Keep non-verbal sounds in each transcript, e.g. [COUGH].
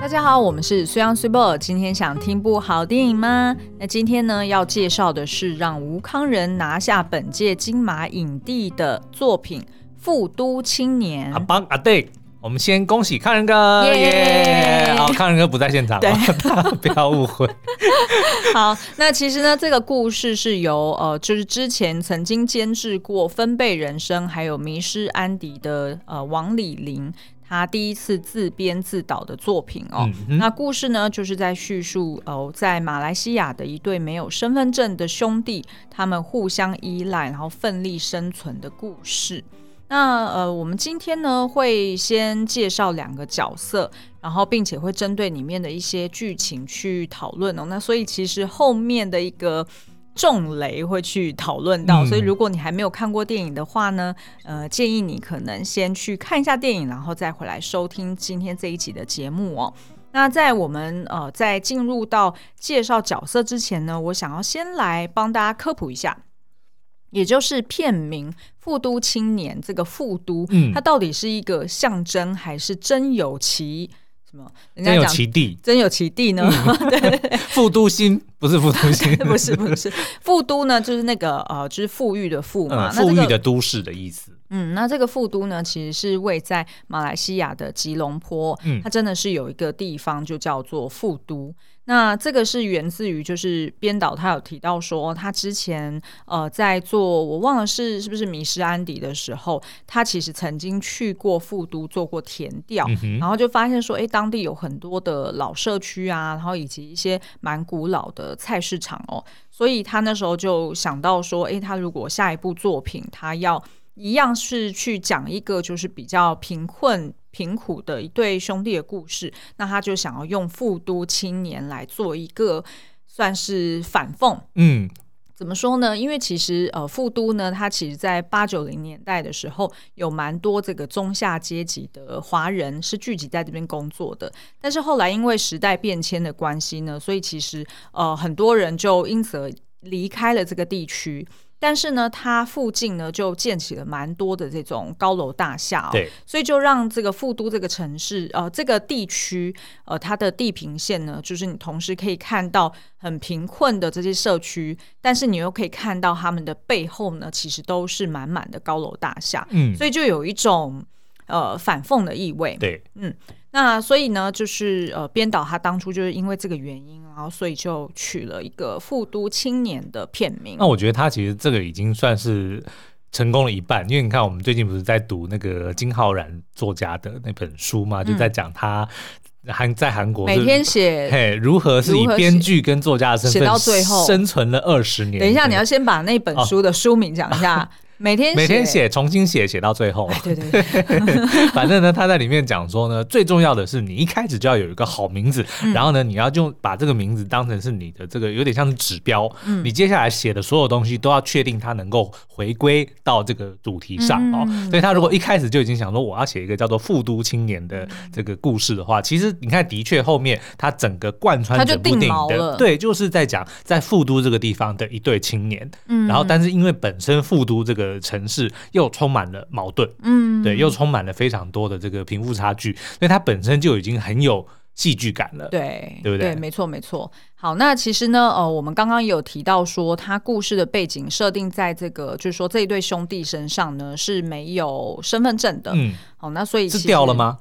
大家好，我们是虽央随播。今天想听部好电影吗？那今天呢要介绍的是让吴康仁拿下本届金马影帝的作品《富都青年》。阿邦阿对，我们先恭喜康仁哥耶！好，康仁哥不在现场，对，不要误会。[LAUGHS] 好，那其实呢，这个故事是由呃，就是之前曾经监制过《分贝人生》还有《迷失安迪》的呃王李霖。他第一次自编自导的作品哦，嗯、那故事呢，就是在叙述哦，在马来西亚的一对没有身份证的兄弟，他们互相依赖，然后奋力生存的故事。那呃，我们今天呢会先介绍两个角色，然后并且会针对里面的一些剧情去讨论哦。那所以其实后面的一个。重雷会去讨论到，所以如果你还没有看过电影的话呢，呃，建议你可能先去看一下电影，然后再回来收听今天这一集的节目哦。那在我们呃在进入到介绍角色之前呢，我想要先来帮大家科普一下，也就是片名《富都青年》这个“富都”，嗯，它到底是一个象征还是真有其？什么？人家真有其地，真有其地呢？嗯、[LAUGHS] 对，[LAUGHS] 富都新不是富都新，不是 [LAUGHS] 不是富都呢，就是那个呃，就是富裕的富嘛，嗯、富裕的都市的意思。嗯，那这个富都呢，其实是位在马来西亚的吉隆坡，嗯，它真的是有一个地方就叫做富都。那这个是源自于，就是编导他有提到说，他之前呃在做我忘了是是不是迷失安迪的时候，他其实曾经去过富都做过田调，嗯、然后就发现说，哎，当地有很多的老社区啊，然后以及一些蛮古老的菜市场哦，所以他那时候就想到说，哎，他如果下一部作品他要一样是去讲一个就是比较贫困。贫苦的一对兄弟的故事，那他就想要用富都青年来做一个算是反讽。嗯，怎么说呢？因为其实呃，富都呢，它其实在八九零年代的时候，有蛮多这个中下阶级的华人是聚集在这边工作的。但是后来因为时代变迁的关系呢，所以其实呃，很多人就因此而离开了这个地区。但是呢，它附近呢就建起了蛮多的这种高楼大厦哦，对，所以就让这个富都这个城市，呃，这个地区，呃，它的地平线呢，就是你同时可以看到很贫困的这些社区，但是你又可以看到他们的背后呢，其实都是满满的高楼大厦，嗯，所以就有一种呃反讽的意味，对，嗯。那所以呢，就是呃，编导他当初就是因为这个原因，然后所以就取了一个《富都青年》的片名。那我觉得他其实这个已经算是成功了一半，因为你看我们最近不是在读那个金浩然作家的那本书嘛，就在讲他韩在韩国每天写嘿如何是以编剧跟作家的身份写到最后生存了二十年。等一下，你要先把那本书的书名讲一下。[LAUGHS] 哦每天每天写，重新写，写到最后。对对对，[LAUGHS] 反正呢，他在里面讲说呢，最重要的是你一开始就要有一个好名字，嗯、然后呢，你要就把这个名字当成是你的这个有点像是指标。嗯、你接下来写的所有东西都要确定它能够回归到这个主题上哦。嗯、所以他如果一开始就已经想说我要写一个叫做《复都青年》的这个故事的话，其实你看，的确后面他整个贯穿整部电影的，对，就是在讲在复都这个地方的一对青年。嗯，然后但是因为本身复都这个。城市又充满了矛盾，嗯，对，又充满了非常多的这个贫富差距，所以它本身就已经很有戏剧感了，对，对不对？对，没错，没错。好，那其实呢，呃，我们刚刚有提到说，他故事的背景设定在这个，就是说这一对兄弟身上呢是没有身份证的，嗯，好，那所以是掉了吗？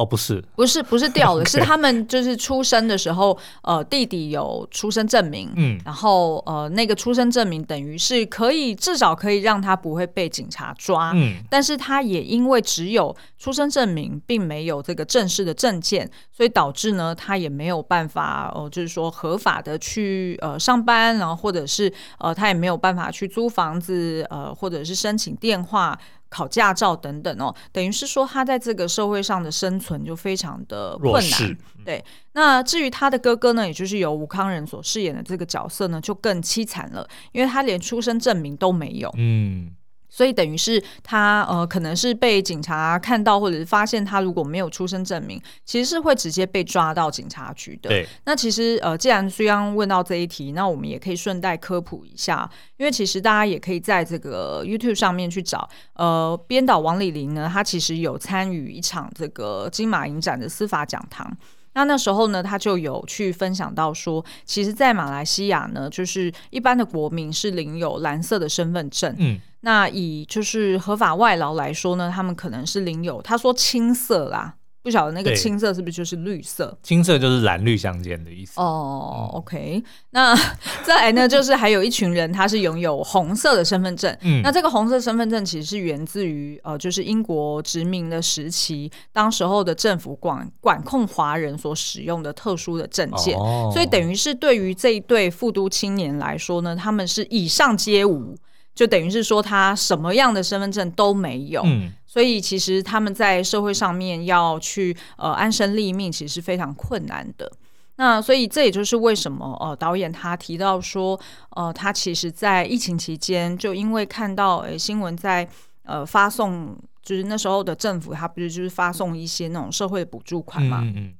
哦，不是，不是，不是掉了，[LAUGHS] Okay. 是他们就是出生的时候，呃，弟弟有出生证明，嗯，然后呃，那个出生证明等于是可以至少可以让他不会被警察抓，嗯，但是他也因为只有出生证明，并没有这个正式的证件，所以导致呢，他也没有办法，哦、呃，就是说合法的去呃上班，然后或者是呃，他也没有办法去租房子，呃，或者是申请电话。考驾照等等哦，等于是说他在这个社会上的生存就非常的困难。对，那至于他的哥哥呢，也就是由吴康仁所饰演的这个角色呢，就更凄惨了，因为他连出生证明都没有。嗯。所以等于是他呃，可能是被警察看到，或者是发现他如果没有出生证明，其实是会直接被抓到警察局的。对。那其实呃，既然虽央问到这一题，那我们也可以顺带科普一下，因为其实大家也可以在这个 YouTube 上面去找。呃，编导王李玲呢，他其实有参与一场这个金马影展的司法讲堂。那那时候呢，他就有去分享到说，其实，在马来西亚呢，就是一般的国民是领有蓝色的身份证。嗯，那以就是合法外劳来说呢，他们可能是领有，他说青色啦。不晓得那个青色是不是就是绿色？青色就是蓝绿相间的意思。哦、oh，OK。那 [LAUGHS] 再来呢，就是还有一群人，他是拥有红色的身份证。嗯，那这个红色身份证其实是源自于呃，就是英国殖民的时期，当时候的政府管管控华人所使用的特殊的证件。Oh. 所以等于是对于这一对富都青年来说呢，他们是以上皆无。就等于是说，他什么样的身份证都没有，嗯，所以其实他们在社会上面要去呃安身立命，其实是非常困难的。那所以这也就是为什么呃导演他提到说，呃他其实在疫情期间，就因为看到诶新闻在呃发送，就是那时候的政府他不是就是发送一些那种社会补助款嘛，嗯嗯，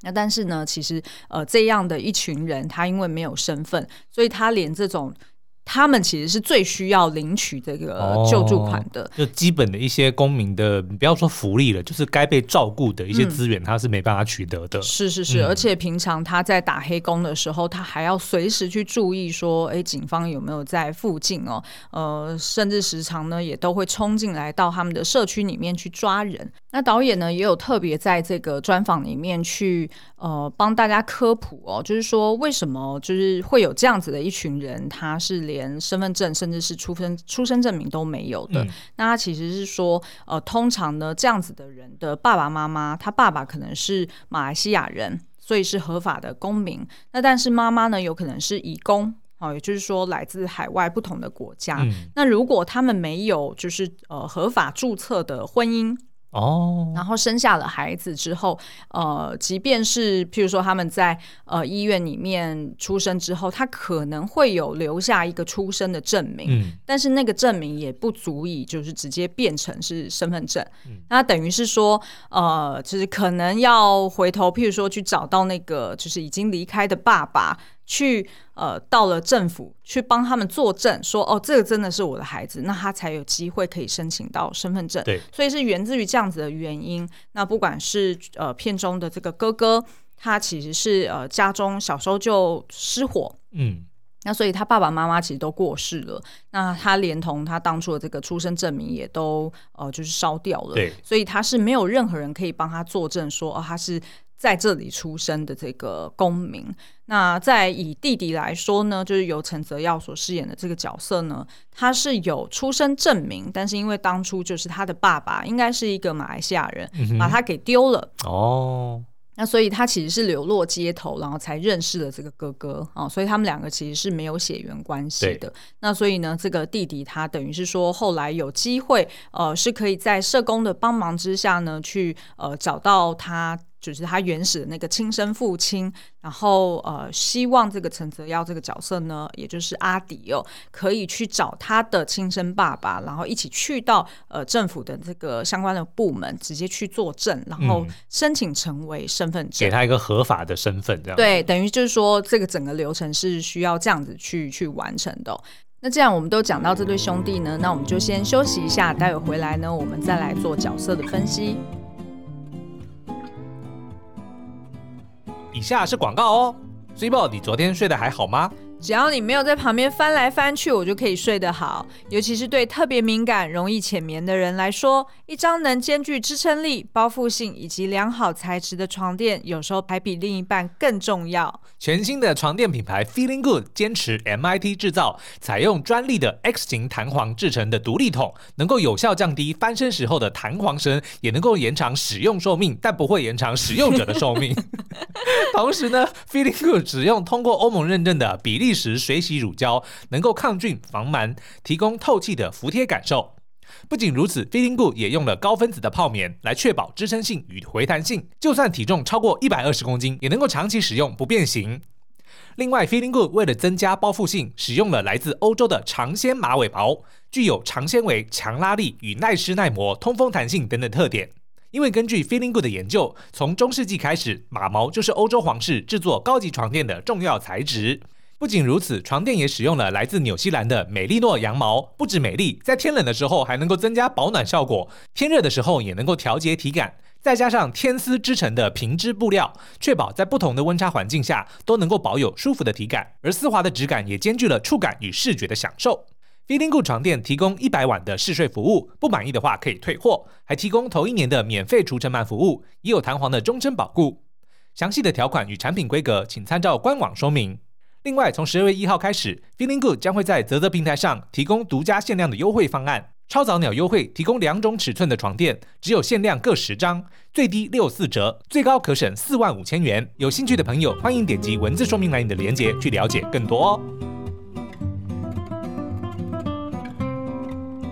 那但是呢，其实呃这样的一群人，他因为没有身份，所以他连这种。他们其实是最需要领取这个救助款的，哦，就基本的一些公民的，不要说福利了，就是该被照顾的一些资源，他是没办法取得的。嗯、是是是，嗯、而且平常他在打黑工的时候，他还要随时去注意说，哎，警方有没有在附近哦？呃，甚至时常呢，也都会冲进来到他们的社区里面去抓人。那导演呢，也有特别在这个专访里面去呃帮大家科普哦，就是说为什么就是会有这样子的一群人，他是连连身份证甚至是出生出生证明都没有的，嗯、那他其实是说，呃，通常呢，这样子的人的爸爸妈妈，他爸爸可能是马来西亚人，所以是合法的公民。那但是妈妈呢，有可能是移工，哦，也就是说来自海外不同的国家。嗯、那如果他们没有就是呃合法注册的婚姻。哦，然后生下了孩子之后，呃，即便是譬如说他们在呃医院里面出生之后，他可能会有留下一个出生的证明，嗯，但是那个证明也不足以就是直接变成是身份证，嗯，那等于是说，呃，就是可能要回头，譬如说去找到那个就是已经离开的爸爸。去呃，到了政府去帮他们作证，说哦，这个真的是我的孩子，那他才有机会可以申请到身份证。对，所以是源自于这样子的原因。那不管是呃片中的这个哥哥，他其实是呃家中小时候就失火，嗯，那所以他爸爸妈妈其实都过世了，那他连同他当初的这个出生证明也都呃就是烧掉了。对，所以他是没有任何人可以帮他作证说哦，他是。在这里出生的这个公民，那在以弟弟来说呢，就是由陈泽耀所饰演的这个角色呢，他是有出生证明，但是因为当初就是他的爸爸应该是一个马来西亚人，嗯、把他给丢了哦，那所以他其实是流落街头，然后才认识了这个哥哥啊，所以他们两个其实是没有血缘关系的。那所以呢，这个弟弟他等于是说后来有机会，呃，是可以在社工的帮忙之下呢，去呃找到他。就是他原始的那个亲生父亲，然后呃，希望这个陈泽耀这个角色呢，也就是阿迪哦，可以去找他的亲生爸爸，然后一起去到呃政府的这个相关的部门，直接去作证，然后申请成为身份证，给他一个合法的身份，这样对，等于就是说这个整个流程是需要这样子去去完成的哦。那这样我们都讲到这对兄弟呢，那我们就先休息一下，待会回来呢，我们再来做角色的分析。以下是广告哦，Cibo，你昨天睡得还好吗？只要你没有在旁边翻来翻去，我就可以睡得好。尤其是对特别敏感、容易浅眠的人来说，一张能兼具支撑力、包覆性以及良好材质的床垫，有时候还比另一半更重要。全新的床垫品牌 Feeling Good 坚持 MIT 制造，采用专利的 X 型弹簧制成的独立筒，能够有效降低翻身时候的弹簧声，也能够延长使用寿命，但不会延长使用者的寿命。[LAUGHS] 同时呢，Feeling Good 只用通过欧盟认证的比利。即时水洗乳胶能够抗菌防螨，提供透气的服帖感受。不仅如此，Feeling Good 也用了高分子的泡棉来确保支撑性与回弹性，就算体重超过一百二十公斤，也能够长期使用不变形。另外，Feeling Good 为了增加包覆性，使用了来自欧洲的长纤马尾毛，具有长纤维、强拉力与耐湿耐磨、通风弹性等等特点。因为根据 Feeling Good 的研究，从中世纪开始，马毛就是欧洲皇室制作高级床垫的重要材质。不仅如此，床垫也使用了来自纽西兰的美利诺羊毛，不止美丽，在天冷的时候还能够增加保暖效果，天热的时候也能够调节体感。再加上天丝织成的平织布料，确保在不同的温差环境下都能够保有舒服的体感，而丝滑的质感也兼具了触感与视觉的享受。Feeling Good 床垫提供一百晚的试睡服务，不满意的话可以退货，还提供头一年的免费除尘螨服务，也有弹簧的终身保固。详细的条款与产品规格，请参照官网说明。另外，从十二月一号开始，Feeling Good 将会在泽泽平台上提供独家限量的优惠方案，超早鸟优惠，提供两种尺寸的床垫，只有限量各十张，最低六四折，最高可省四万五千元。有兴趣的朋友，欢迎点击文字说明栏里的链接去了解更多哦。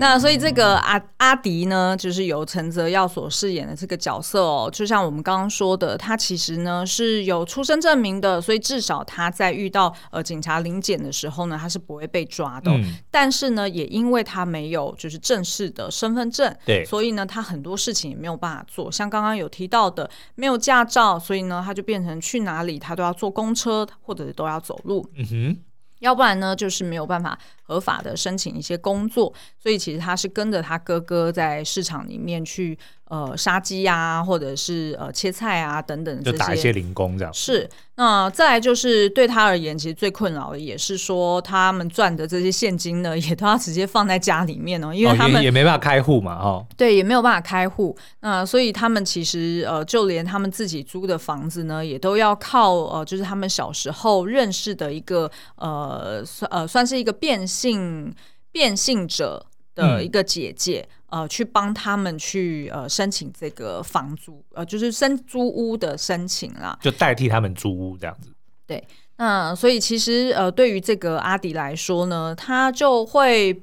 那所以这个阿阿迪呢，就是由陈泽耀所饰演的这个角色哦，就像我们刚刚说的，他其实呢是有出生证明的，所以至少他在遇到呃警察临检的时候呢，他是不会被抓的。嗯。但是呢，也因为他没有就是正式的身份证，对，所以呢，他很多事情也没有办法做。像刚刚有提到的，没有驾照，所以呢，他就变成去哪里他都要坐公车或者都要走路。嗯哼，要不然呢，就是没有办法。合法的申请一些工作，所以其实他是跟着他哥哥在市场里面去呃杀鸡呀，或者是呃切菜啊等等，就打一些零工这样。是，那再来就是对他而言，其实最困扰的也是说，他们赚的这些现金呢，也都要直接放在家里面哦，因为他们、哦、也，也没办法开户嘛，哦，对，也没有办法开户。那所以他们其实呃，就连他们自己租的房子呢，也都要靠呃，就是他们小时候认识的一个呃算呃算是一个变性变性者的一个姐姐，嗯、呃，去帮他们去呃申请这个房租，呃，就是申租屋的申请啦，就代替他们租屋这样子。对，那所以其实呃，对于这个阿迪来说呢，他就会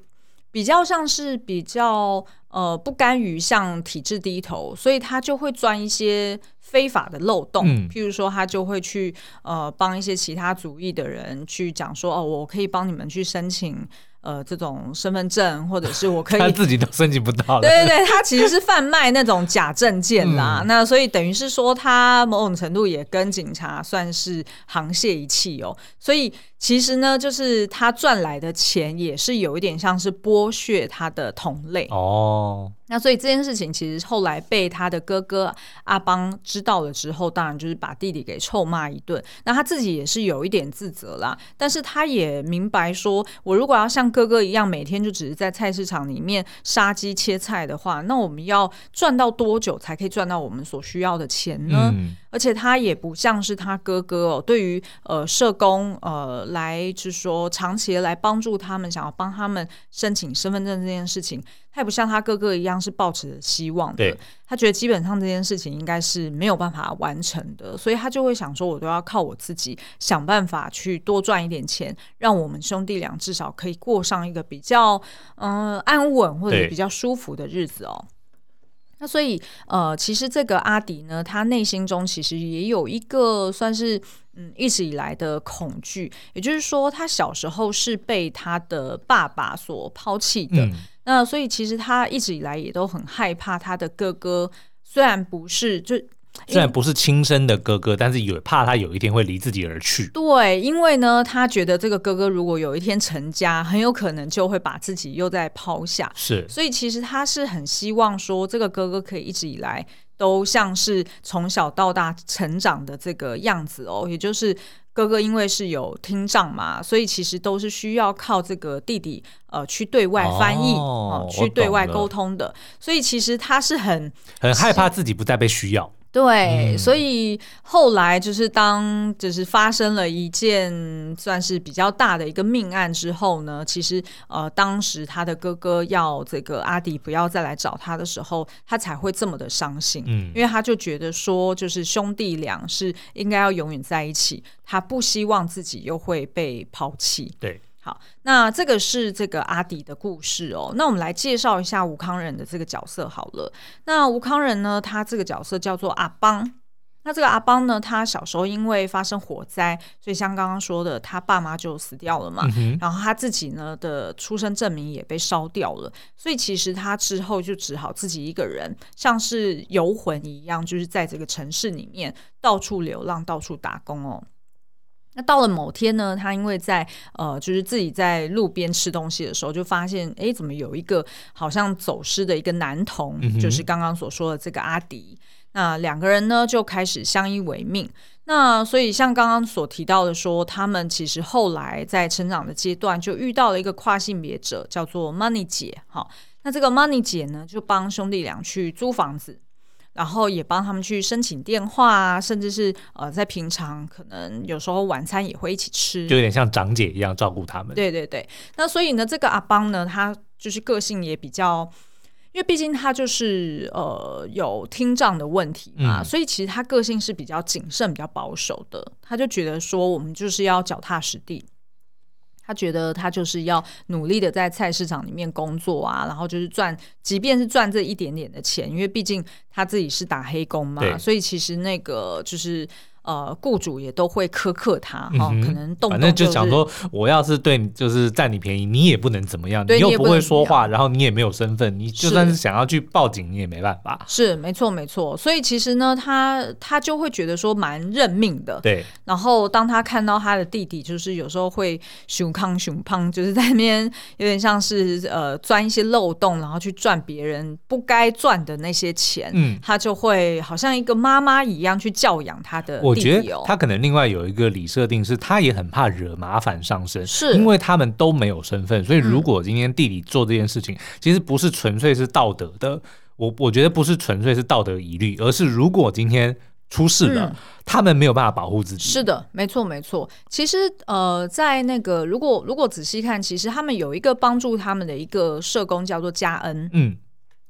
比较像是比较呃不甘于向体制低头，所以他就会钻一些非法的漏洞，嗯、譬如说他就会去呃帮一些其他族裔的人去讲说，哦，我可以帮你们去申请。呃，这种身份证或者是我可以，[LAUGHS] 他自己都申请不到。对对对，他其实是贩卖那种假证件啦。嗯、那所以等于是说，他某种程度也跟警察算是沆瀣一气哦。所以其实呢，就是他赚来的钱也是有一点像是剥削他的同类哦。那所以这件事情其实后来被他的哥哥阿邦知道了之后，当然就是把弟弟给臭骂一顿。那他自己也是有一点自责啦，但是他也明白说，我如果要像哥哥一样每天就只是在菜市场里面杀鸡切菜的话，那我们要赚到多久才可以赚到我们所需要的钱呢？嗯而且他也不像是他哥哥哦，对于呃社工呃来就是说长期来帮助他们，想要帮他们申请身份证这件事情，他也不像他哥哥一样是抱持希望的。对他觉得基本上这件事情应该是没有办法完成的，所以他就会想说，我都要靠我自己想办法去多赚一点钱，让我们兄弟俩至少可以过上一个比较嗯、呃、安稳或者比较舒服的日子哦。那所以，呃，其实这个阿迪呢，他内心中其实也有一个算是嗯一直以来的恐惧，也就是说，他小时候是被他的爸爸所抛弃的。嗯、那所以，其实他一直以来也都很害怕他的哥哥，虽然不是就。虽然不是亲生的哥哥，但是也怕他有一天会离自己而去。对，因为呢，他觉得这个哥哥如果有一天成家，很有可能就会把自己又再抛下。是，所以其实他是很希望说，这个哥哥可以一直以来都像是从小到大成长的这个样子哦。也就是哥哥因为是有听障嘛，所以其实都是需要靠这个弟弟呃去对外翻译哦、呃，去对外沟通的。所以其实他是很很害怕自己不再被需要。对，嗯、所以后来就是当就是发生了一件算是比较大的一个命案之后呢，其实呃，当时他的哥哥要这个阿迪不要再来找他的时候，他才会这么的伤心，嗯，因为他就觉得说，就是兄弟俩是应该要永远在一起，他不希望自己又会被抛弃，对。好，那这个是这个阿迪的故事哦。那我们来介绍一下吴康仁的这个角色好了。那吴康仁呢，他这个角色叫做阿邦。那这个阿邦呢，他小时候因为发生火灾，所以像刚刚说的，他爸妈就死掉了嘛。嗯。然后他自己呢的出生证明也被烧掉了，所以其实他之后就只好自己一个人，像是游魂一样，就是在这个城市里面到处流浪，到处打工哦。那到了某天呢，他因为在呃，就是自己在路边吃东西的时候，就发现，哎，怎么有一个好像走失的一个男童，嗯、就是刚刚所说的这个阿迪。那两个人呢，就开始相依为命。那所以像刚刚所提到的说，他们其实后来在成长的阶段，就遇到了一个跨性别者，叫做 Money 姐。好，那这个 Money 姐呢，就帮兄弟俩去租房子。然后也帮他们去申请电话啊，甚至是呃，在平常可能有时候晚餐也会一起吃，就有点像长姐一样照顾他们。对对对，那所以呢，这个阿邦呢，他就是个性也比较，因为毕竟他就是呃有听障的问题嘛，嗯、所以其实他个性是比较谨慎、比较保守的。他就觉得说，我们就是要脚踏实地。他觉得他就是要努力的在菜市场里面工作啊，然后就是赚，即便是赚这一点点的钱，因为毕竟他自己是打黑工嘛，所以其实那个就是。呃，雇主也都会苛刻他哈，嗯、可能动不动、就是、反正就想说，我要是对你就是占你便宜，你也不能怎么样，你又不会说话，然后你也没有身份，你就算是想要去报警，你也没办法。是没错没错，所以其实呢，他他就会觉得说蛮认命的。对。然后当他看到他的弟弟，就是有时候会熊康熊胖，就是在那边有点像是呃钻一些漏洞，然后去赚别人不该赚的那些钱，嗯，他就会好像一个妈妈一样去教养他的。我觉得他可能另外有一个理设定是，他也很怕惹麻烦上身，是因为他们都没有身份，所以如果今天弟弟做这件事情，嗯、其实不是纯粹是道德的，我我觉得不是纯粹是道德疑虑，而是如果今天出事了，嗯、他们没有办法保护自己。是的，没错没错。其实呃，在那个如果如果仔细看，其实他们有一个帮助他们的一个社工叫做嘉恩，嗯。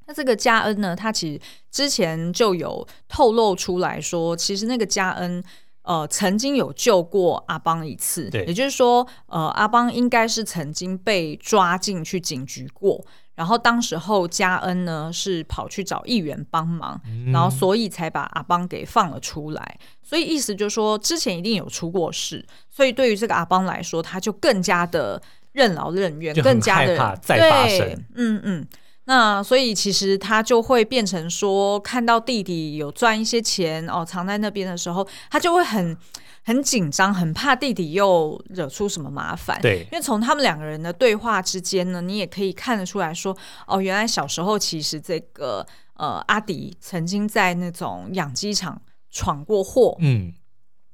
那这个嘉恩呢，他其实之前就有透露出来说，其实那个嘉恩呃曾经有救过阿邦一次，对，也就是说呃阿邦应该是曾经被抓进去警局过，然后当时候嘉恩呢是跑去找议员帮忙，嗯、然后所以才把阿邦给放了出来，所以意思就是说之前一定有出过事，所以对于这个阿邦来说，他就更加的任劳任怨，更加的怕再发生，对，嗯嗯。那所以其实他就会变成说，看到弟弟有赚一些钱哦，藏在那边的时候，他就会很很紧张，很怕弟弟又惹出什么麻烦。对，因为从他们两个人的对话之间呢，你也可以看得出来说，哦，原来小时候其实这个呃阿迪曾经在那种养鸡场闯过祸。嗯。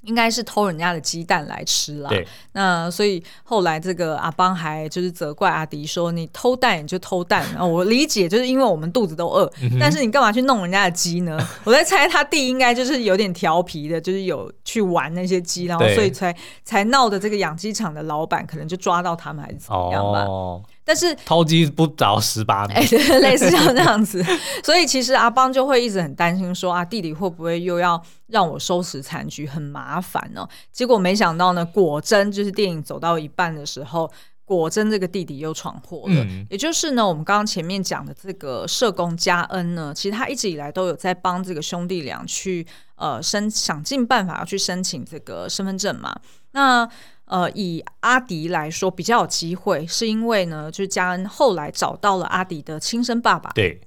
应该是偷人家的鸡蛋来吃啦，那所以后来这个阿邦还就是责怪阿迪说：“你偷蛋你就偷蛋。”然后我理解就是因为我们肚子都饿，嗯、但是你干嘛去弄人家的鸡呢？[LAUGHS] 我在猜他弟应该就是有点调皮的，就是有去玩那些鸡，然后所以才才闹的这个养鸡场的老板可能就抓到他们还是怎么样吧。哦但是偷鸡不着十八米，哎，[LAUGHS] 类似像这样子，所以其实阿邦就会一直很担心说啊，弟弟会不会又要让我收拾残局，很麻烦呢？结果没想到呢，果真就是电影走到一半的时候，果真这个弟弟又闯祸了。嗯、也就是呢，我们刚刚前面讲的这个社工嘉恩呢，其实他一直以来都有在帮这个兄弟俩去呃申想尽办法要去申请这个身份证嘛。那呃，以阿迪来说比较有机会，是因为呢，就是嘉恩后来找到了阿迪的亲生爸爸。对，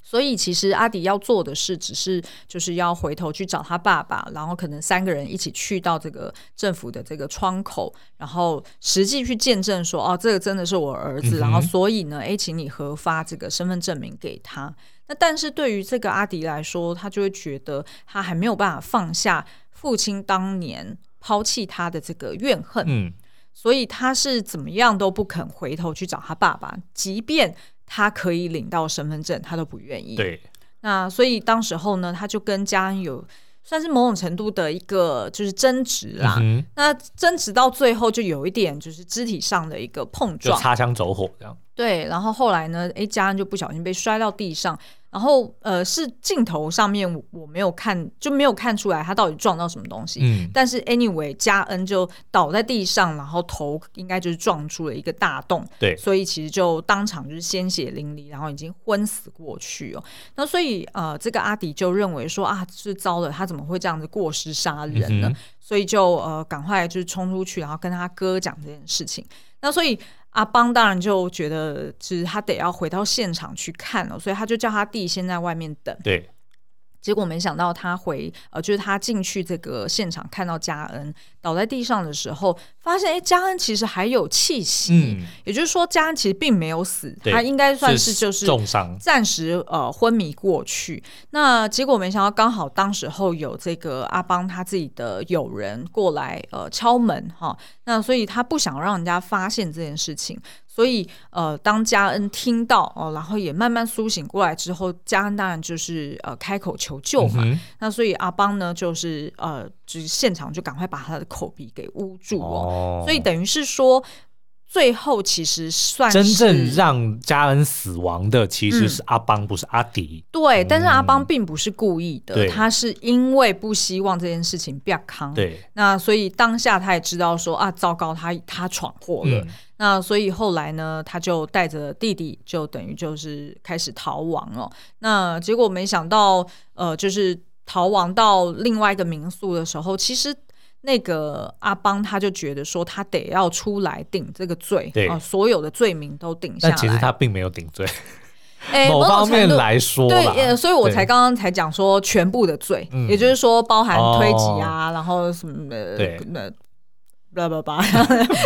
所以其实阿迪要做的事，只是就是要回头去找他爸爸，然后可能三个人一起去到这个政府的这个窗口，然后实际去见证说，哦，这个真的是我儿子，嗯、然后所以呢，哎，请你核发这个身份证明给他。那但是对于这个阿迪来说，他就会觉得他还没有办法放下父亲当年。抛弃他的这个怨恨，嗯，所以他是怎么样都不肯回头去找他爸爸，即便他可以领到身份证，他都不愿意。对，那所以当时候呢，他就跟家人有算是某种程度的一个就是争执啦。嗯、那争执到最后，就有一点就是肢体上的一个碰撞，擦枪走火这样。对，然后后来呢，哎，嘉恩就不小心被摔到地上。然后，呃，是镜头上面我没有看，就没有看出来他到底撞到什么东西。嗯，但是 anyway，嘉恩就倒在地上，然后头应该就是撞出了一个大洞。对，所以其实就当场就是鲜血淋漓，然后已经昏死过去哦。那所以，呃，这个阿迪就认为说啊，是糟了，他怎么会这样子过失杀人呢？嗯、所以就呃，赶快就是冲出去，然后跟他哥讲这件事情。那所以。阿邦当然就觉得，就是他得要回到现场去看了，所以他就叫他弟先在外面等。对。结果没想到他回呃，就是他进去这个现场看到嘉恩倒在地上的时候，发现哎，嘉恩其实还有气息，嗯，也就是说嘉恩其实并没有死，他应该算是就是重伤，暂时呃昏迷过去。那结果没想到刚好当时候有这个阿邦他自己的友人过来呃敲门哈，那所以他不想让人家发现这件事情。所以，呃，当嘉恩听到哦，然后也慢慢苏醒过来之后，嘉恩当然就是呃开口求救嘛。嗯、那所以阿邦呢，就是呃，就是现场就赶快把他的口鼻给捂住哦。哦所以等于是说，最后其实算是真正让嘉恩死亡的，其实是阿邦，嗯、不是阿迪。对，但是阿邦并不是故意的，嗯、他是因为不希望这件事情变康。对，那所以当下他也知道说啊，糟糕，他他闯祸了。嗯那所以后来呢，他就带着弟弟，就等于就是开始逃亡了。那结果没想到，呃，就是逃亡到另外一个民宿的时候，其实那个阿邦他就觉得说，他得要出来顶这个罪，对啊，所有的罪名都顶下来。但其实他并没有顶罪，[LAUGHS] 欸、[LAUGHS] 某方面来说，对，所以我才刚刚才讲说全部的罪，也就是说包含推挤啊，哦、然后什么的，对，那。叭叭叭，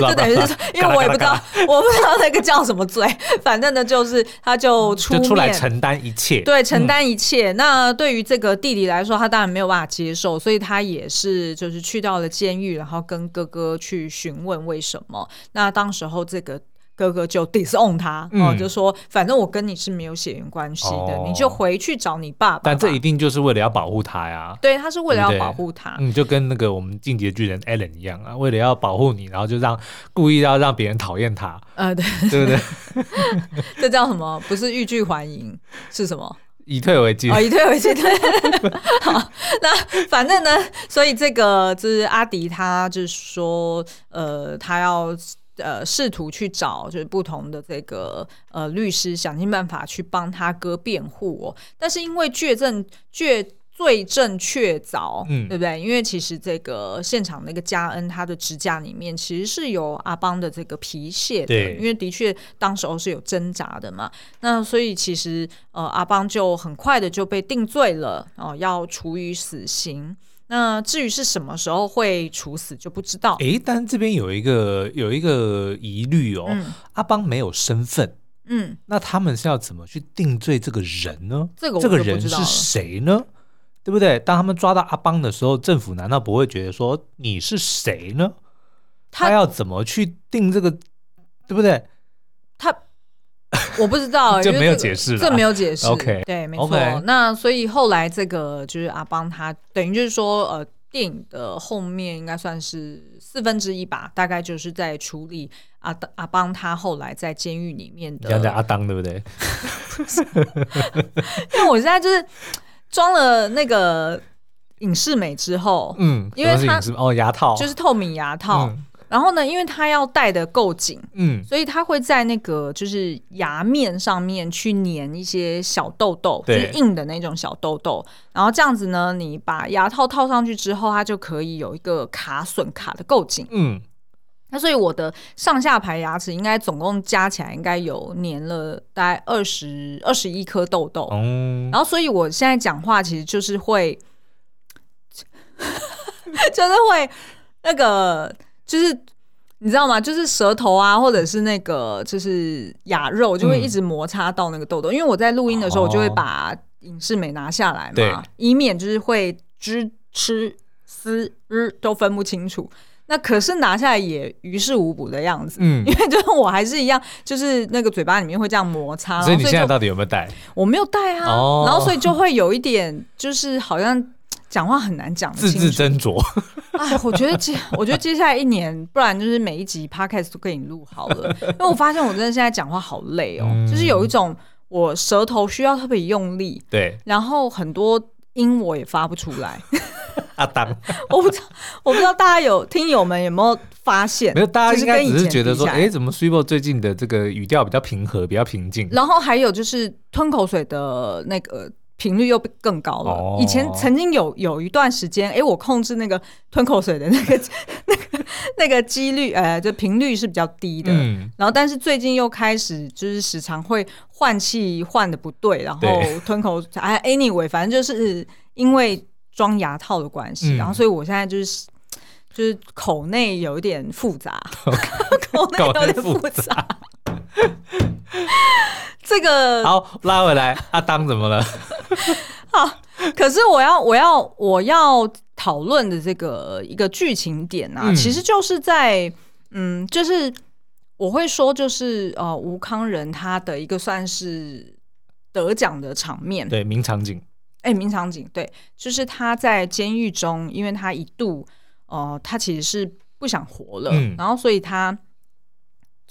就等于是，因为我也不知道，我不知道那个叫什么罪，反正呢，就是他就出就出来承担一切，对，承担一切。嗯、那对于这个弟弟来说，他当然没有办法接受，所以他也是就是去到了监狱，然后跟哥哥去询问为什么。那当时候这个。哥哥就 disown 他，哦、嗯，就说反正我跟你是没有血缘关系的，哦、你就回去找你爸爸。但这一定就是为了要保护他呀。对，他是为了要保护他。嗯，就跟那个我们进击的巨人 Allen 一样啊，为了要保护你，然后就让故意要让别人讨厌他。啊、呃，对，对不对？[LAUGHS] 这叫什么？不是欲拒还迎，是什么？以退为进。哦，以退为进。[LAUGHS] 对。好，那反正呢，所以这个就是阿迪，他就是说，呃，他要。呃，试图去找就是不同的这个呃律师，想尽办法去帮他哥辩护哦。但是因为罪证确罪证确凿，嗯，对不对？因为其实这个现场那个嘉恩他的指甲里面其实是有阿邦的这个皮屑的，对因为的确当时候是有挣扎的嘛。那所以其实呃阿邦就很快的就被定罪了哦，呃，要处以死刑。那至于是什么时候会处死就不知道。哎，但这边有一个有一个疑虑哦，嗯、阿邦没有身份，嗯，那他们是要怎么去定罪这个人呢？这个这个人是谁呢？对不对？当他们抓到阿邦的时候，政府难道不会觉得说你是谁呢？他，他要怎么去定这个，对不对？他。[LAUGHS] 我不知道，[LAUGHS] 就没有解释，这没有解释。OK，对，没错。Okay. 那所以后来这个就是阿邦，他等于就是说，呃，电影的后面应该算是四分之一吧，大概就是在处理阿阿邦他后来在监狱里面的。讲讲阿当对不对？[LAUGHS] 因为我现在就是装了那个影视美之后，嗯，因为他哦牙套就是透明牙套。嗯然后呢，因为他要戴的够紧，嗯，所以他会在那个就是牙面上面去粘一些小痘痘，对就是硬的那种小痘痘。然后这样子呢，你把牙套套上去之后，它就可以有一个卡榫卡的够紧，嗯。那所以我的上下排牙齿应该总共加起来应该有粘了大概二十二十一颗痘痘，嗯。然后所以我现在讲话其实就是会，[LAUGHS] 就是会那个。就是你知道吗？就是舌头啊，或者是那个就是牙肉，就会一直摩擦到那个痘痘。嗯、因为我在录音的时候，我就会把影视美拿下来嘛，对以免就是会知、吃、思、日都分不清楚。那可是拿下来也于事无补的样子，嗯，[LAUGHS] 因为就是我还是一样，就是那个嘴巴里面会这样摩擦。所以你现在到底有没有戴？我没有戴啊，哦、然后所以就会有一点，就是好像。讲话很难讲，字字斟酌。哎，[LAUGHS] 我觉得接，我觉得接下来一年，不然就是每一集 podcast 都给你录好了。[LAUGHS] 因为我发现我真的现在讲话好累哦，嗯、就是有一种我舌头需要特别用力，对，然后很多音我也发不出来。阿 [LAUGHS] 当，我不知道，我不知道大家有听友们有没有发现？没有，大家应该只是觉得说，哎，怎么 Super 最近的这个语调比较平和，比较平静。然后还有就是吞口水的那个。频率又更高了。以前曾经有有一段时间，哎、欸，我控制那个吞口水的那个 [LAUGHS] 那个那个几率，呃，就频率是比较低的。嗯、然后，但是最近又开始就是时常会换气换的不对，然后吞口水。哎，anyway，反正就是因为装牙套的关系，嗯、然后所以我现在就是就是口内有一点复杂，[LAUGHS] 口内有点复杂。[LAUGHS] 这个好拉回来，阿当怎么了？[LAUGHS] 好，可是我要我要我要讨论的这个一个剧情点啊，嗯、其实就是在嗯，就是我会说，就是呃，吴康仁他的一个算是得奖的场面，对，名场景，哎，名场景，对，就是他在监狱中，因为他一度呃，他其实是不想活了，嗯、然后所以他。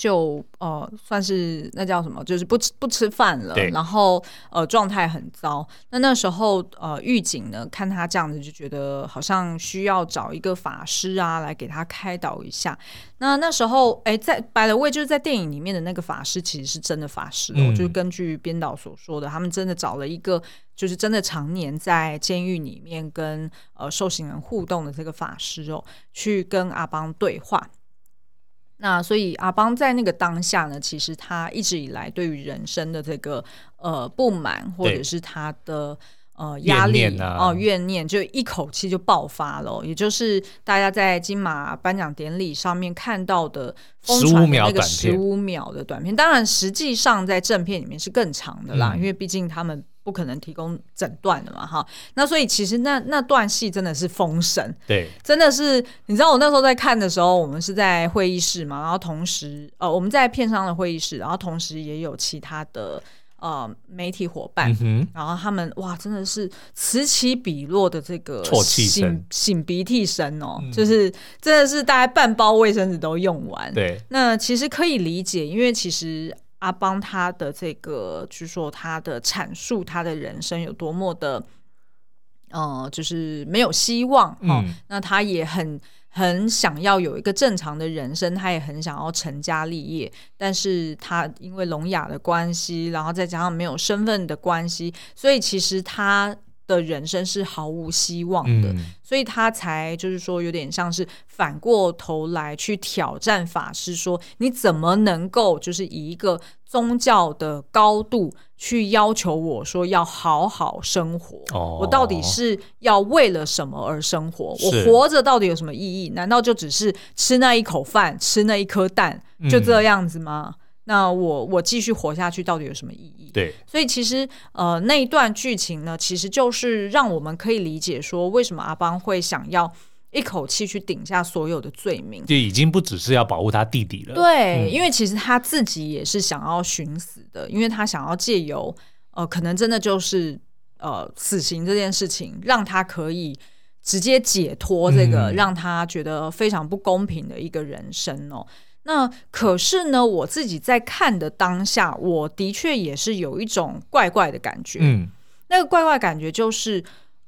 就呃，算是那叫什么，就是不吃不吃饭了，然后呃，状态很糟。那那时候呃，狱警呢看他这样子，就觉得好像需要找一个法师啊来给他开导一下。那那时候哎，在 by the way 就是在电影里面的那个法师其实是真的法师哦，嗯、就是根据编导所说的，他们真的找了一个就是真的常年在监狱里面跟呃受刑人互动的这个法师哦，去跟阿邦对话。那所以阿邦在那个当下呢，其实他一直以来对于人生的这个呃不满，或者是他的呃压力哦怨念，呃、怨念就一口气就爆发了，也就是大家在金马颁奖典礼上面看到的疯传的那个十五秒的短片，当然实际上在正片里面是更长的啦，嗯、因为毕竟他们。不可能提供诊断的嘛，哈，那所以其实那那段戏真的是封神，对，真的是你知道我那时候在看的时候，我们是在会议室嘛，然后同时呃我们在片商的会议室，然后同时也有其他的呃媒体伙伴，嗯、然后他们哇真的是此起彼落的这个啜泣声、擤鼻涕声哦，嗯、就是真的是大概半包卫生纸都用完，对，那其实可以理解，因为其实。阿邦他的这个，就是说他的阐述，他的人生有多么的，呃，就是没有希望。嗯、哦，那他也很很想要有一个正常的人生，他也很想要成家立业，但是他因为聋哑的关系，然后再加上没有身份的关系，所以其实他。的人生是毫无希望的，嗯、所以他才就是说有点像是反过头来去挑战法师，说你怎么能够就是以一个宗教的高度去要求我说要好好生活？哦、我到底是要为了什么而生活？我活着到底有什么意义？难道就只是吃那一口饭，吃那一颗蛋，就这样子吗？嗯那我我继续活下去到底有什么意义？对，所以其实呃那一段剧情呢，其实就是让我们可以理解说，为什么阿邦会想要一口气去顶下所有的罪名，就已经不只是要保护他弟弟了。对，嗯、因为其实他自己也是想要寻死的，因为他想要借由呃可能真的就是呃死刑这件事情，让他可以直接解脱这个、嗯、让他觉得非常不公平的一个人生哦。那可是呢，我自己在看的当下，我的确也是有一种怪怪的感觉。嗯，那个怪怪感觉就是，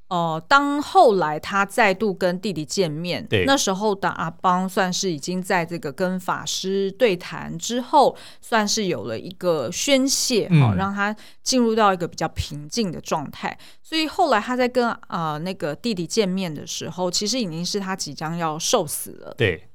呃，当后来他再度跟弟弟见面，对那时候的阿邦算是已经在这个跟法师对谈之后，算是有了一个宣泄，好、嗯、让他进入到一个比较平静的状态。所以后来他在跟呃那个弟弟见面的时候，其实已经是他即将要受死了。对。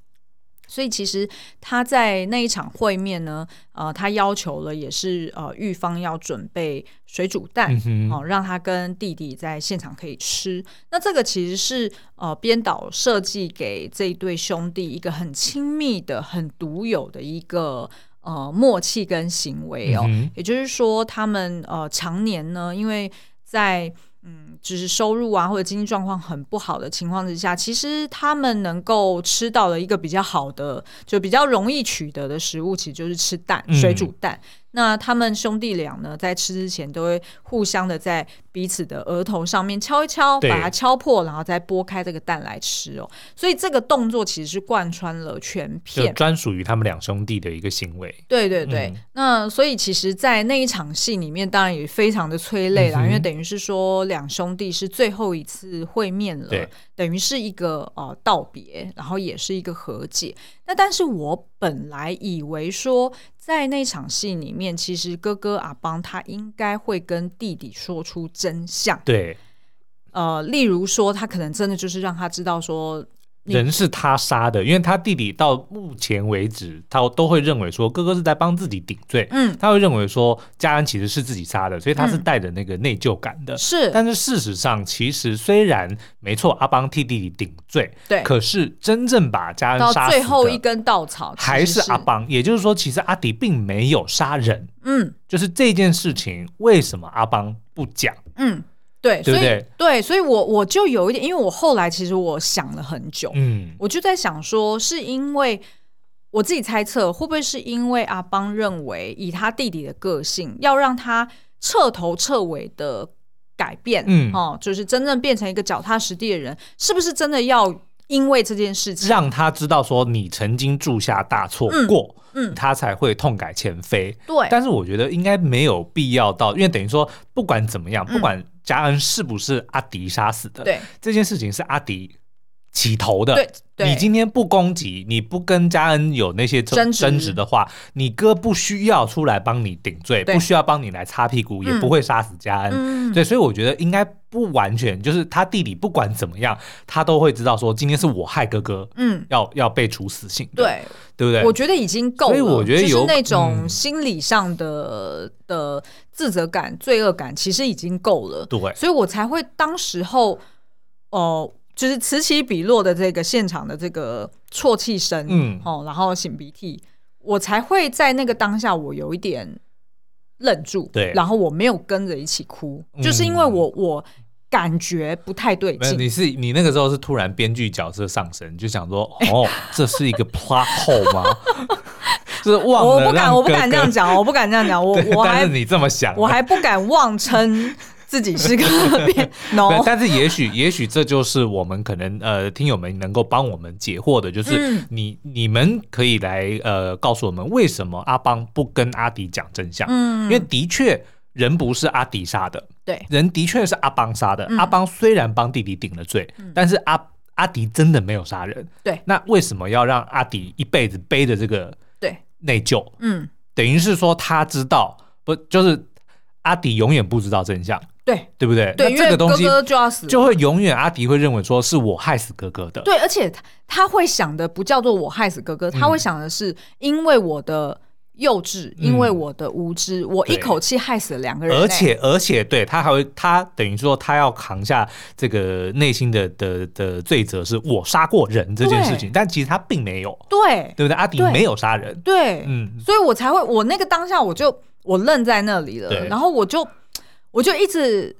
所以其实他在那一场会面呢，呃，他要求了也是呃，玉芳要准备水煮蛋，哦、嗯哼呃，让他跟弟弟在现场可以吃。那这个其实是呃，编导设计给这一对兄弟一个很亲密的、很独有的一个呃默契跟行为哦。嗯、也就是说，他们呃常年呢，因为在嗯，就是收入啊，或者经济状况很不好的情况之下，其实他们能够吃到的一个比较好的，就比较容易取得的食物，其实就是吃蛋，水煮蛋。嗯那他们兄弟俩呢，在吃之前都会互相的在彼此的额头上面敲一敲，把它敲破，然后再剥开这个蛋来吃哦。所以这个动作其实是贯穿了全片，专属于他们两兄弟的一个行为。对对对。嗯、那所以其实，在那一场戏里面，当然也非常的催泪啦，嗯、因为等于是说两兄弟是最后一次会面了，等于是一个呃道别，然后也是一个和解。那但是我本来以为说。在那场戏里面，其实哥哥阿邦他应该会跟弟弟说出真相。对，呃，例如说，他可能真的就是让他知道说，人是他杀的，因为他弟弟到目前为止，他都会认为说哥哥是在帮自己顶罪。嗯，他会认为说家人其实是自己杀的，所以他是带着那个内疚感的。是、嗯，但是事实上，其实虽然没错，阿邦替弟弟顶罪，对，可是真正把家人杀最后一根稻草还是阿邦。也就是说，其实阿迪并没有杀人。嗯，就是这件事情，为什么阿邦不讲？嗯。对，所以对，所以我我就有一点，因为我后来其实我想了很久，嗯，我就在想说，是因为我自己猜测，会不会是因为阿邦认为以他弟弟的个性，要让他彻头彻尾的改变，嗯，哦，就是真正变成一个脚踏实地的人，是不是真的要因为这件事情让他知道说你曾经铸下大错过？嗯嗯，他才会痛改前非。对，但是我觉得应该没有必要到，因为等于说，不管怎么样，不管嘉恩是不是阿迪杀死的，对、嗯，这件事情是阿迪起头的。对，对，你今天不攻击，你不跟嘉恩有那些争争执。的话，你哥不需要出来帮你顶罪，不需要帮你来擦屁股，也不会杀死嘉恩。嗯，对，所以我觉得应该。不完全就是他弟弟，不管怎么样，他都会知道说今天是我害哥哥，嗯，要要被处死刑，对，对不对？我觉得已经够了，所以我觉得有、就是、那种心理上的、嗯、的自责感、罪恶感，其实已经够了，对，所以我才会当时候，哦、呃，就是此起彼落的这个现场的这个啜泣声，嗯，哦，然后擤鼻涕，我才会在那个当下，我有一点。愣住，对，然后我没有跟着一起哭，嗯、就是因为我我感觉不太对劲。你是你那个时候是突然编剧角色上升，就想说，哦，[LAUGHS] 这是一个 plot hole 吗？[LAUGHS] 就是忘了，我不敢，我不敢这样讲，我不敢这样讲，我 [LAUGHS] 我还你这么想，我还不敢妄称。自己是个 [LAUGHS] 变 [LAUGHS] no，但是也许也许这就是我们可能呃听友们能够帮我们解惑的，就是你、嗯、你们可以来呃告诉我们为什么阿邦不跟阿迪讲真相？嗯，因为的确人不是阿迪杀的，对，人的确是阿邦杀的。嗯、阿邦虽然帮弟弟顶了罪，嗯、但是阿阿迪真的没有杀人。对，那为什么要让阿迪一辈子背着这个对内疚？嗯，等于是说他知道不就是阿迪永远不知道真相。对，对不对？对，那这个东西哥哥就要死，就会永远阿迪会认为说是我害死哥哥的。对，而且他他会想的不叫做我害死哥哥，嗯、他会想的是因为我的幼稚，嗯、因为我的无知，我一口气害死了两个人。而且而且，对他还会，他等于说他要扛下这个内心的的的罪责，是我杀过人这件事情。但其实他并没有，对，对不对？阿迪没有杀人，对，嗯，所以我才会，我那个当下我就我愣在那里了，然后我就。我就一直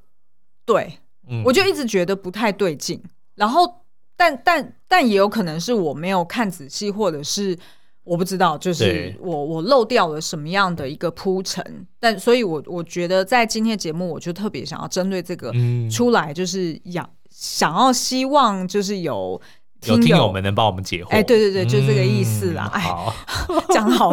对，嗯、我就一直觉得不太对劲，然后但但但也有可能是我没有看仔细，或者是我不知道，就是我我漏掉了什么样的一个铺陈，但所以我我觉得在今天节目，我就特别想要针对这个出来，就是养、嗯、想要希望就是有。有听友们能帮我们解惑？哎，对对对，就这个意思啦。哎，讲的好，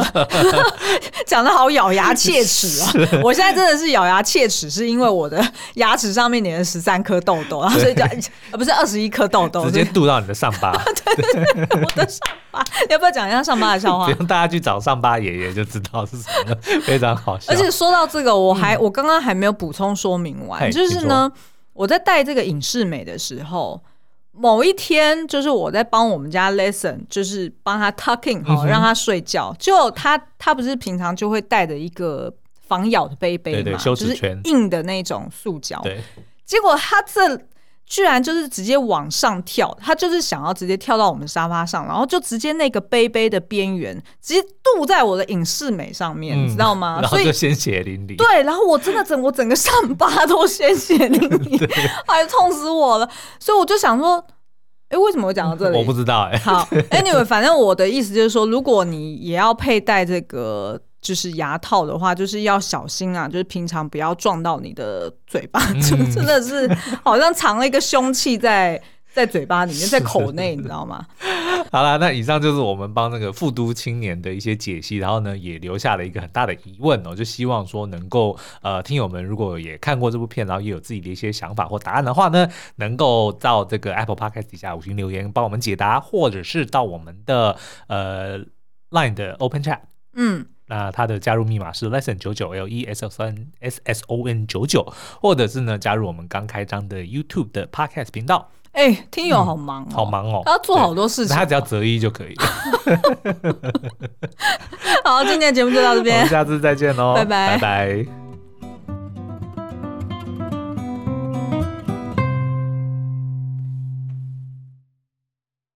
[LAUGHS] 讲的 [LAUGHS] 好咬牙切齿啊！我现在真的是咬牙切齿，是因为我的牙齿上面粘了十三颗痘痘，然后所以就不是二十一颗痘痘，直接度到你的上巴。对 [LAUGHS] 对对，我的上巴，要不要讲一下上巴的笑话？不用大家去找上巴爷爷就知道是什么，非常好笑。而且说到这个，我还我刚刚还没有补充说明完，就是呢，我在带这个影视美的时候。某一天，就是我在帮我们家 lesson，就是帮他 tucking 好、嗯，让他睡觉。就他他不是平常就会带着一个防咬的杯杯嘛，就是硬的那种塑胶。对，结果他这。居然就是直接往上跳，他就是想要直接跳到我们沙发上，然后就直接那个杯杯的边缘直接镀在我的影视美上面，嗯、你知道吗？然后就鲜血淋漓。对，然后我真的整我整个上巴都鲜血淋漓，[LAUGHS] 对哎，痛死我了。所以我就想说，哎，为什么会讲到这里？我不知道哎。好，Anyway，反正我的意思就是说，如果你也要佩戴这个。就是牙套的话，就是要小心啊！就是平常不要撞到你的嘴巴，嗯、[LAUGHS] 就真的是 [LAUGHS] 好像藏了一个凶器在在嘴巴里面，在口内，[LAUGHS] 你知道吗？好了，那以上就是我们帮那个富都青年的一些解析，然后呢，也留下了一个很大的疑问哦，就希望说能够呃，听友们如果也看过这部片，然后也有自己的一些想法或答案的话呢，能够到这个 Apple Podcast 底下五星留言帮我们解答，或者是到我们的呃 Line 的 Open Chat，嗯。那他的加入密码是 lesson 九九 l e s s n s s o n 九九，或者是呢加入我们刚开张的 YouTube 的 podcast 频道。哎，听友好忙，好忙哦，他要做好多事情，他只要择一就可以了。[LAUGHS] 好，今天的节目就到这边，[LAUGHS] 下次再见喽，拜拜，拜拜。